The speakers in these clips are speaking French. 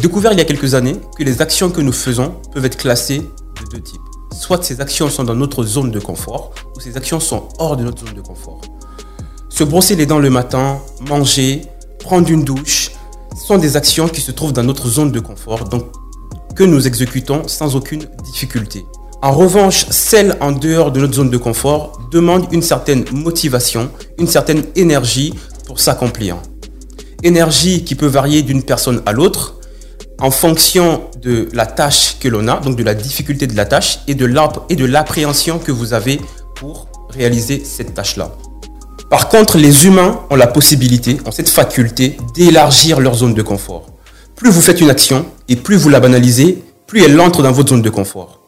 découvert il y a quelques années que les actions que nous faisons peuvent être classées de deux types. Soit ces actions sont dans notre zone de confort, ou ces actions sont hors de notre zone de confort. Se brosser les dents le matin, manger, prendre une douche, sont des actions qui se trouvent dans notre zone de confort, donc que nous exécutons sans aucune difficulté. En revanche, celles en dehors de notre zone de confort demandent une certaine motivation, une certaine énergie pour s'accomplir. Énergie qui peut varier d'une personne à l'autre en fonction de la tâche que l'on a, donc de la difficulté de la tâche et de l'appréhension que vous avez pour réaliser cette tâche-là. Par contre, les humains ont la possibilité, ont cette faculté d'élargir leur zone de confort. Plus vous faites une action et plus vous la banalisez, plus elle entre dans votre zone de confort.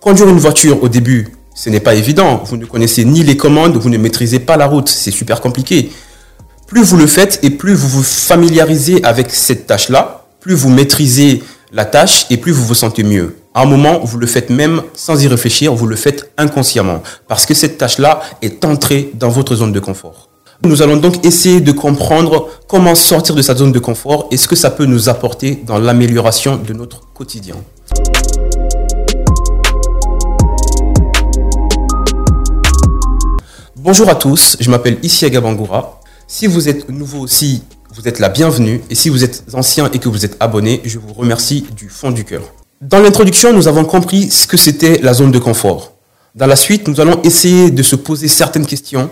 Conduire une voiture au début, ce n'est pas évident. Vous ne connaissez ni les commandes, vous ne maîtrisez pas la route, c'est super compliqué. Plus vous le faites et plus vous vous familiarisez avec cette tâche-là, plus vous maîtrisez la tâche et plus vous vous sentez mieux. À un moment, vous le faites même sans y réfléchir, vous le faites inconsciemment, parce que cette tâche-là est entrée dans votre zone de confort. Nous allons donc essayer de comprendre comment sortir de sa zone de confort et ce que ça peut nous apporter dans l'amélioration de notre quotidien. Bonjour à tous, je m'appelle Isia Gabangoura. Si vous êtes nouveau aussi, vous êtes la bienvenue. Et si vous êtes ancien et que vous êtes abonné, je vous remercie du fond du cœur. Dans l'introduction, nous avons compris ce que c'était la zone de confort. Dans la suite, nous allons essayer de se poser certaines questions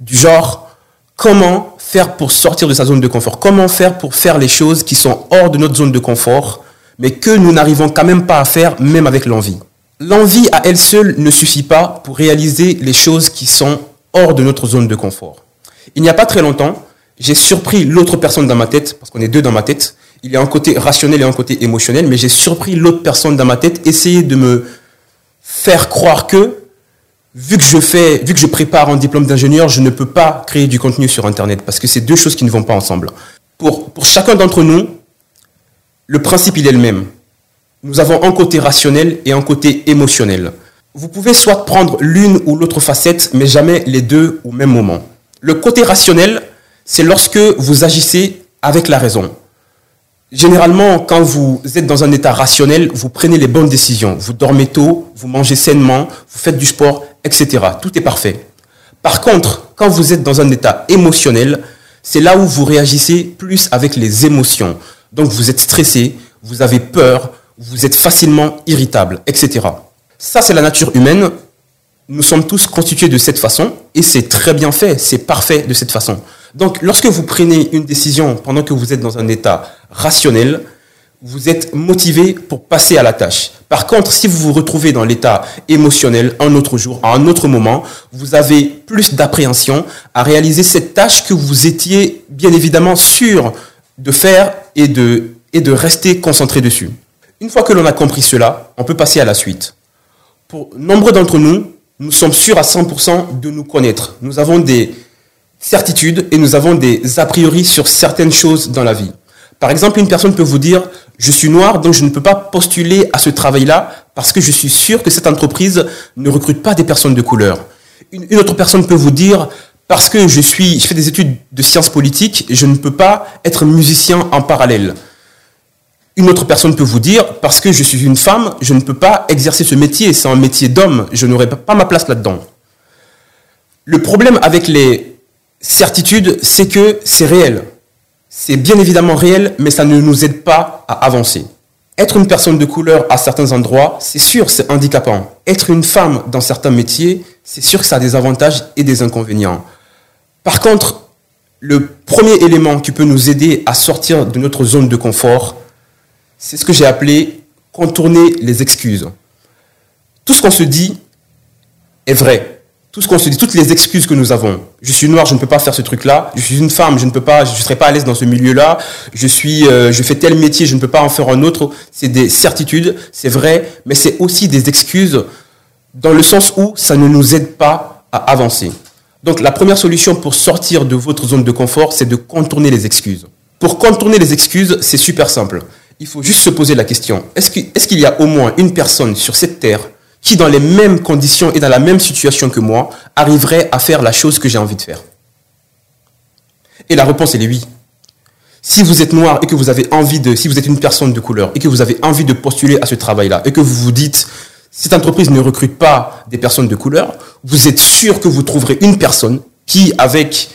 du genre comment faire pour sortir de sa zone de confort? Comment faire pour faire les choses qui sont hors de notre zone de confort, mais que nous n'arrivons quand même pas à faire, même avec l'envie? L'envie à elle seule ne suffit pas pour réaliser les choses qui sont hors de notre zone de confort. Il n'y a pas très longtemps, j'ai surpris l'autre personne dans ma tête, parce qu'on est deux dans ma tête. Il y a un côté rationnel et un côté émotionnel, mais j'ai surpris l'autre personne dans ma tête, essayer de me faire croire que, vu que je fais, vu que je prépare un diplôme d'ingénieur, je ne peux pas créer du contenu sur Internet, parce que c'est deux choses qui ne vont pas ensemble. Pour, pour chacun d'entre nous, le principe, il est le même. Nous avons un côté rationnel et un côté émotionnel. Vous pouvez soit prendre l'une ou l'autre facette, mais jamais les deux au même moment. Le côté rationnel, c'est lorsque vous agissez avec la raison. Généralement, quand vous êtes dans un état rationnel, vous prenez les bonnes décisions. Vous dormez tôt, vous mangez sainement, vous faites du sport, etc. Tout est parfait. Par contre, quand vous êtes dans un état émotionnel, c'est là où vous réagissez plus avec les émotions. Donc vous êtes stressé, vous avez peur, vous êtes facilement irritable, etc. Ça, c'est la nature humaine. Nous sommes tous constitués de cette façon et c'est très bien fait, c'est parfait de cette façon. Donc, lorsque vous prenez une décision pendant que vous êtes dans un état rationnel, vous êtes motivé pour passer à la tâche. Par contre, si vous vous retrouvez dans l'état émotionnel un autre jour, à un autre moment, vous avez plus d'appréhension à réaliser cette tâche que vous étiez bien évidemment sûr de faire et de, et de rester concentré dessus. Une fois que l'on a compris cela, on peut passer à la suite. Pour nombreux d'entre nous, nous sommes sûrs à 100% de nous connaître. Nous avons des, certitudes et nous avons des a priori sur certaines choses dans la vie. Par exemple, une personne peut vous dire, je suis noir, donc je ne peux pas postuler à ce travail-là parce que je suis sûr que cette entreprise ne recrute pas des personnes de couleur. Une, autre personne peut vous dire, parce que je suis, je fais des études de sciences politiques, je ne peux pas être musicien en parallèle. Une autre personne peut vous dire, parce que je suis une femme, je ne peux pas exercer ce métier, c'est un métier d'homme, je n'aurai pas ma place là-dedans. Le problème avec les certitude, c'est que c'est réel. C'est bien évidemment réel, mais ça ne nous aide pas à avancer. Être une personne de couleur à certains endroits, c'est sûr, c'est handicapant. Être une femme dans certains métiers, c'est sûr que ça a des avantages et des inconvénients. Par contre, le premier élément qui peut nous aider à sortir de notre zone de confort, c'est ce que j'ai appelé contourner les excuses. Tout ce qu'on se dit est vrai tout ce qu'on se dit, toutes les excuses que nous avons. Je suis noir, je ne peux pas faire ce truc-là. Je suis une femme, je ne peux pas, je ne serai pas à l'aise dans ce milieu-là. Je suis, euh, je fais tel métier, je ne peux pas en faire un autre. C'est des certitudes, c'est vrai, mais c'est aussi des excuses dans le sens où ça ne nous aide pas à avancer. Donc la première solution pour sortir de votre zone de confort, c'est de contourner les excuses. Pour contourner les excuses, c'est super simple. Il faut juste se poser la question, est-ce qu'il y a au moins une personne sur cette terre qui, dans les mêmes conditions et dans la même situation que moi, arriverait à faire la chose que j'ai envie de faire Et la réponse, elle est oui. Si vous êtes noir et que vous avez envie de, si vous êtes une personne de couleur et que vous avez envie de postuler à ce travail-là et que vous vous dites, cette entreprise ne recrute pas des personnes de couleur, vous êtes sûr que vous trouverez une personne qui, avec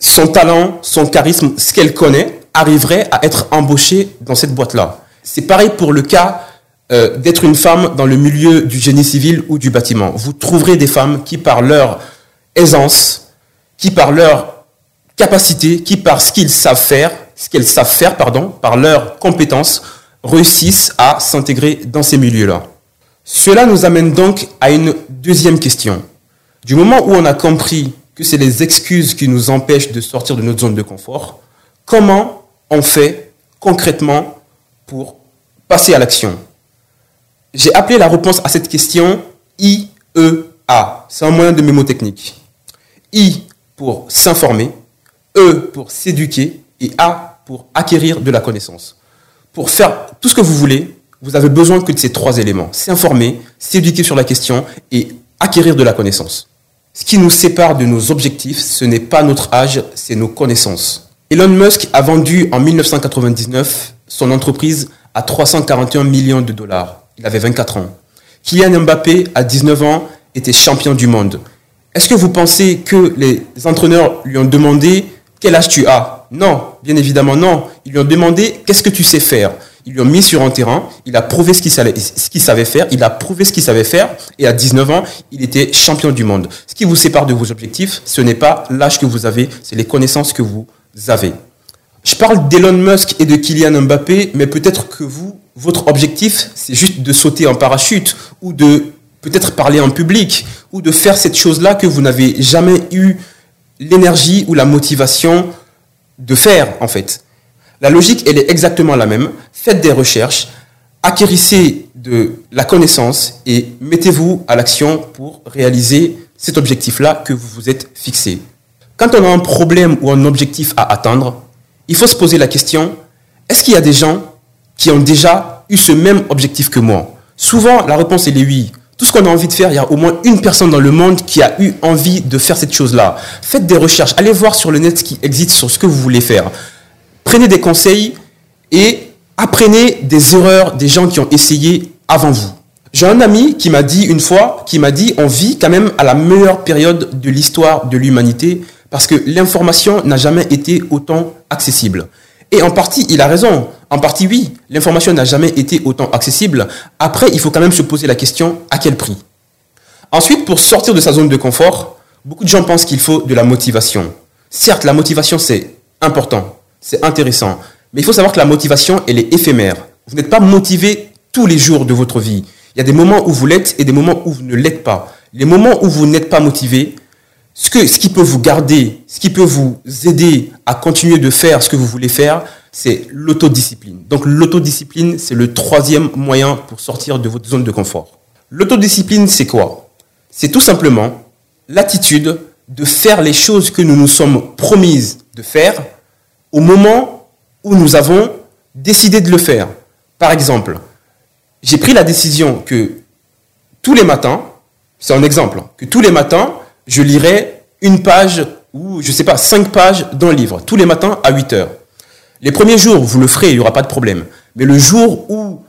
son talent, son charisme, ce qu'elle connaît, arriverait à être embauchée dans cette boîte-là. C'est pareil pour le cas euh, d'être une femme dans le milieu du génie civil ou du bâtiment. Vous trouverez des femmes qui, par leur aisance, qui par leur capacité, qui par ce qu'ils savent faire, ce qu'elles savent faire, pardon, par leurs compétences, réussissent à s'intégrer dans ces milieux-là. Cela nous amène donc à une deuxième question. Du moment où on a compris que c'est les excuses qui nous empêchent de sortir de notre zone de confort, comment on fait concrètement pour passer à l'action? J'ai appelé la réponse à cette question IEA. C'est un moyen de mémotechnique. I pour s'informer, E pour s'éduquer et A pour acquérir de la connaissance. Pour faire tout ce que vous voulez, vous avez besoin que de ces trois éléments. S'informer, s'éduquer sur la question et acquérir de la connaissance. Ce qui nous sépare de nos objectifs, ce n'est pas notre âge, c'est nos connaissances. Elon Musk a vendu en 1999 son entreprise à 341 millions de dollars. Il avait 24 ans. Kylian Mbappé, à 19 ans, était champion du monde. Est-ce que vous pensez que les entraîneurs lui ont demandé quel âge tu as? Non, bien évidemment non. Ils lui ont demandé qu'est-ce que tu sais faire? Ils lui ont mis sur un terrain, il a prouvé ce qu'il savait, faire, il a prouvé ce qu'il savait faire, et à 19 ans, il était champion du monde. Ce qui vous sépare de vos objectifs, ce n'est pas l'âge que vous avez, c'est les connaissances que vous avez. Je parle d'Elon Musk et de Kylian Mbappé, mais peut-être que vous, votre objectif, c'est juste de sauter en parachute, ou de peut-être parler en public, ou de faire cette chose-là que vous n'avez jamais eu l'énergie ou la motivation de faire, en fait. La logique, elle est exactement la même. Faites des recherches, acquérissez de la connaissance et mettez-vous à l'action pour réaliser cet objectif-là que vous vous êtes fixé. Quand on a un problème ou un objectif à atteindre, il faut se poser la question, est-ce qu'il y a des gens qui ont déjà eu ce même objectif que moi? Souvent, la réponse est oui tout ce qu'on a envie de faire, il y a au moins une personne dans le monde qui a eu envie de faire cette chose-là. Faites des recherches, allez voir sur le net ce qui existe sur ce que vous voulez faire. Prenez des conseils et apprenez des erreurs des gens qui ont essayé avant vous. J'ai un ami qui m'a dit une fois, qui m'a dit, on vit quand même à la meilleure période de l'histoire de l'humanité parce que l'information n'a jamais été autant accessible. Et en partie, il a raison. En partie, oui, l'information n'a jamais été autant accessible. Après, il faut quand même se poser la question, à quel prix? Ensuite, pour sortir de sa zone de confort, beaucoup de gens pensent qu'il faut de la motivation. Certes, la motivation, c'est important, c'est intéressant, mais il faut savoir que la motivation, elle est éphémère. Vous n'êtes pas motivé tous les jours de votre vie. Il y a des moments où vous l'êtes et des moments où vous ne l'êtes pas. Les moments où vous n'êtes pas motivé, ce, que, ce qui peut vous garder, ce qui peut vous aider à continuer de faire ce que vous voulez faire, c'est l'autodiscipline. Donc l'autodiscipline, c'est le troisième moyen pour sortir de votre zone de confort. L'autodiscipline, c'est quoi? C'est tout simplement l'attitude de faire les choses que nous nous sommes promises de faire au moment où nous avons décidé de le faire. Par exemple, j'ai pris la décision que tous les matins, c'est un exemple, que tous les matins, je lirai une page ou, je ne sais pas, cinq pages d'un livre, tous les matins à 8 heures. Les premiers jours, vous le ferez, il n'y aura pas de problème. Mais le jour où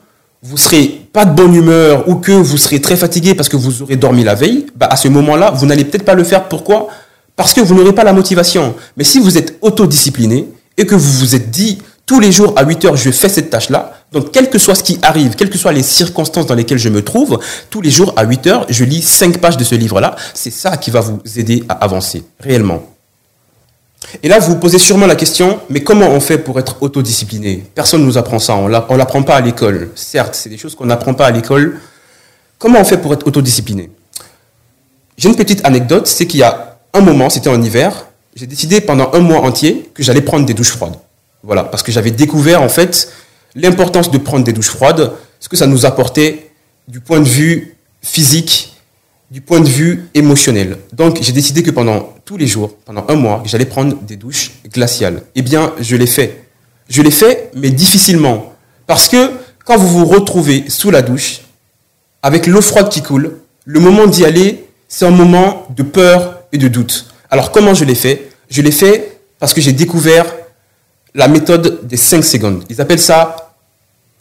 vous serez pas de bonne humeur ou que vous serez très fatigué parce que vous aurez dormi la veille, bah à ce moment-là, vous n'allez peut-être pas le faire. Pourquoi? Parce que vous n'aurez pas la motivation. Mais si vous êtes autodiscipliné et que vous vous êtes dit tous les jours à 8 heures, je fais cette tâche-là, donc, quel que soit ce qui arrive, quelles que soient les circonstances dans lesquelles je me trouve, tous les jours à 8 heures, je lis 5 pages de ce livre-là. C'est ça qui va vous aider à avancer, réellement. Et là, vous vous posez sûrement la question, mais comment on fait pour être autodiscipliné? Personne ne nous apprend ça, on ne l'apprend pas à l'école. Certes, c'est des choses qu'on n'apprend pas à l'école. Comment on fait pour être autodiscipliné? J'ai une petite anecdote, c'est qu'il y a un moment, c'était en hiver, j'ai décidé pendant un mois entier que j'allais prendre des douches froides. Voilà, parce que j'avais découvert en fait l'importance de prendre des douches froides, ce que ça nous apportait du point de vue physique, du point de vue émotionnel. Donc j'ai décidé que pendant tous les jours, pendant un mois, j'allais prendre des douches glaciales. Eh bien, je l'ai fait. Je l'ai fait, mais difficilement. Parce que quand vous vous retrouvez sous la douche, avec l'eau froide qui coule, le moment d'y aller, c'est un moment de peur et de doute. Alors comment je l'ai fait? Je l'ai fait parce que j'ai découvert la méthode des 5 secondes. Ils appellent ça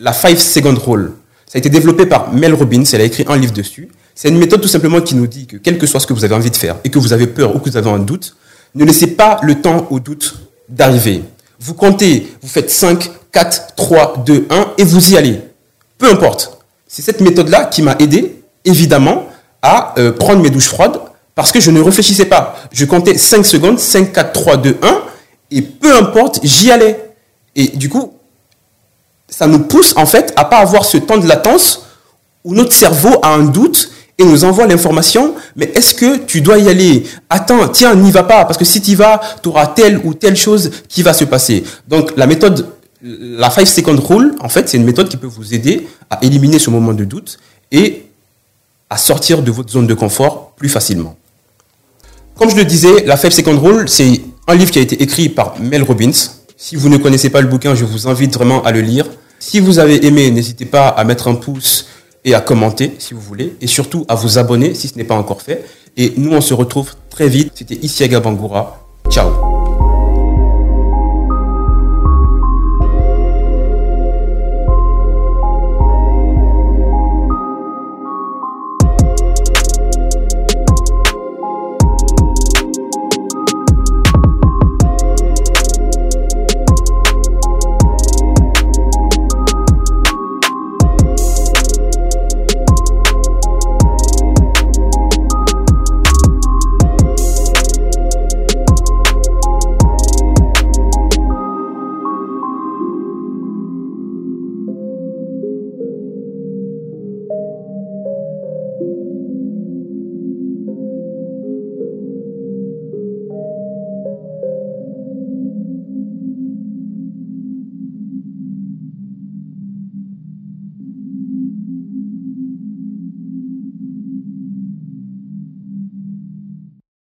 la 5 second rule. Ça a été développé par Mel Robbins, elle a écrit un livre dessus. C'est une méthode tout simplement qui nous dit que quel que soit ce que vous avez envie de faire et que vous avez peur ou que vous avez un doute, ne laissez pas le temps au doute d'arriver. Vous comptez, vous faites 5, 4, 3, 2, 1 et vous y allez. Peu importe. C'est cette méthode-là qui m'a aidé, évidemment, à euh, prendre mes douches froides parce que je ne réfléchissais pas. Je comptais 5 secondes, 5, 4, 3, 2, 1 et peu importe, j'y allais. Et du coup, ça nous pousse en fait à pas avoir ce temps de latence où notre cerveau a un doute et nous envoie l'information, mais est-ce que tu dois y aller? Attends, tiens, n'y va pas, parce que si tu y vas, tu auras telle ou telle chose qui va se passer. Donc la méthode, la 5 second rule, en fait, c'est une méthode qui peut vous aider à éliminer ce moment de doute et à sortir de votre zone de confort plus facilement. Comme je le disais, la 5 second rule, c'est un livre qui a été écrit par Mel Robbins. Si vous ne connaissez pas le bouquin, je vous invite vraiment à le lire. Si vous avez aimé, n'hésitez pas à mettre un pouce et à commenter si vous voulez, et surtout à vous abonner si ce n'est pas encore fait. Et nous, on se retrouve très vite. C'était Isiaga Bangoura. Ciao